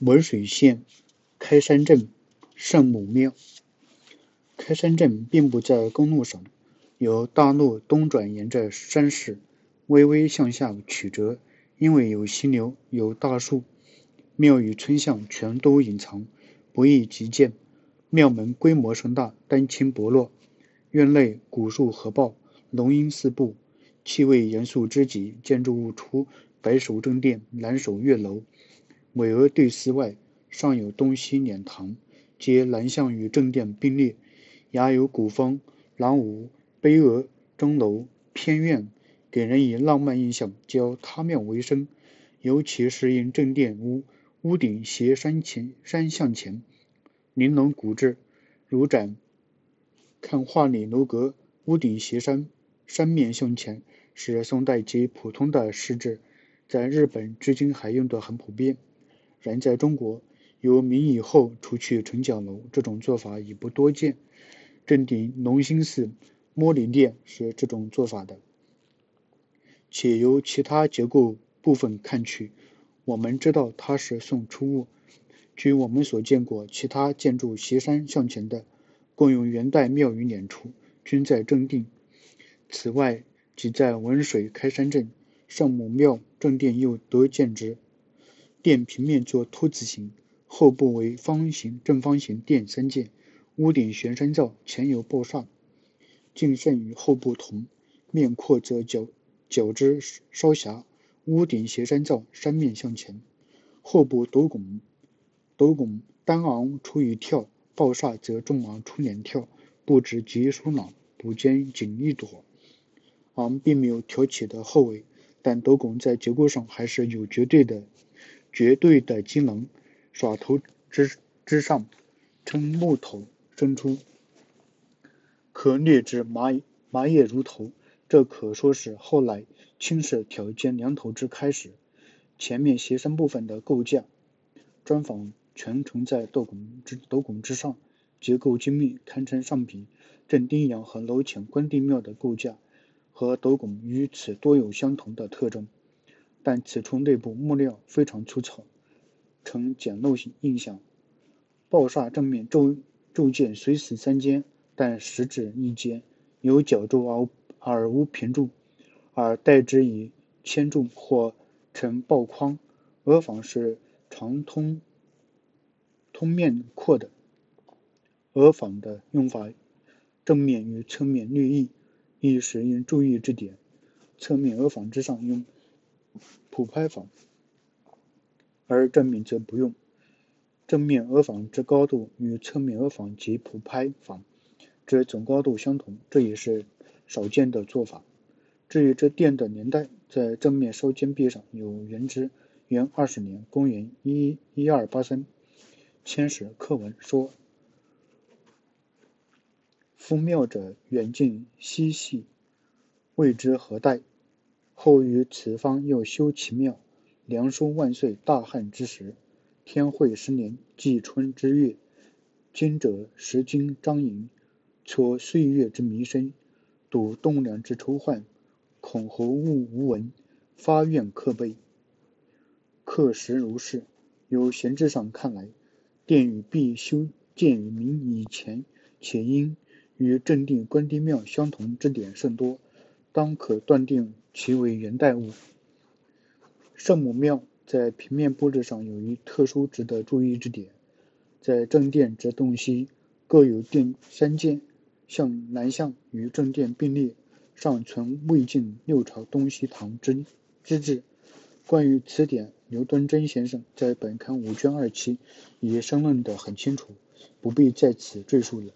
文水县开山镇圣母庙。开山镇并不在公路上，由大路东转，沿着山势微微向下曲折。因为有溪流，有大树，庙宇村巷全都隐藏，不易即见。庙门规模盛大，丹青薄落，院内古树合抱，龙吟四布，气味严肃之极。建筑物除白首正殿、南首月楼。巍峨对寺外，上有东西两堂，皆南向与正殿并列，雅有古风，廊无碑额，钟楼偏院，给人以浪漫印象。较他庙为生，尤其是因正殿屋屋顶斜山前山向前，玲珑古质，如展看画里楼阁，屋顶斜山，山面向前，是宋代极普通的石质，在日本至今还用得很普遍。然在中国，由明以后除去城角楼，这种做法已不多见。正定隆兴寺摩尼殿是这种做法的。且由其他结构部分看去，我们知道它是宋初物。据我们所见过其他建筑斜山向前的，共有元代庙宇两处，均在正定。此外，即在文水开山镇圣母庙正殿又得见之。殿平面作凸字形，后部为方形、正方形殿三件，屋顶悬山灶，前有抱厦，进胜与后部同。面阔则角角之稍狭，屋顶斜山灶，山面向前。后部斗拱，斗拱单昂出一跳，抱厦则重昂出两跳，布置极疏朗，补间仅一朵。昂并没有挑起的后尾，但斗拱在结构上还是有绝对的。绝对的机能，耍头之之上，称木头伸出，可略知麻麻叶如头。这可说是后来青石挑尖梁头之开始。前面斜身部分的构架砖房全承在斗拱之斗拱之上，结构精密，堪称上品。正丁阳和楼前关帝庙的构架和斗拱与此多有相同的特征。但此处内部木料非常粗糙，呈简陋性印象。抱厦正面铸铸件虽似三间，但实质一间，有角柱而而无平柱，而代之以铅柱或呈抱框。额房是长通通面阔的。额房的用法，正面与侧面略异，亦是应注意之点。侧面额房之上用。普拍房，而正面则不用。正面额房之高度与侧面额房及普拍房之总高度相同，这也是少见的做法。至于这殿的年代，在正面烧尖壁上有原之，元二十年（公元一一二八三）千史刻文说：“夫庙者，远近西系，未知何代。”后于此方又修其庙。梁书万岁大旱之时，天会十年季春之月，今者时经张营，撮岁月之弥深，睹栋梁之抽患，恐侯物无闻，发愿刻碑。刻石如是。由闲志上看来，殿宇必修建于明以前，且因与正定关帝庙相同之点甚多，当可断定。其为元代物。圣母庙在平面布置上有一特殊值得注意之点，在正殿之东西各有殿三间，向南向与正殿并列，尚存魏晋六朝东西堂之之制。关于此点，刘敦桢先生在本刊五卷二期已申论得很清楚，不必在此赘述了。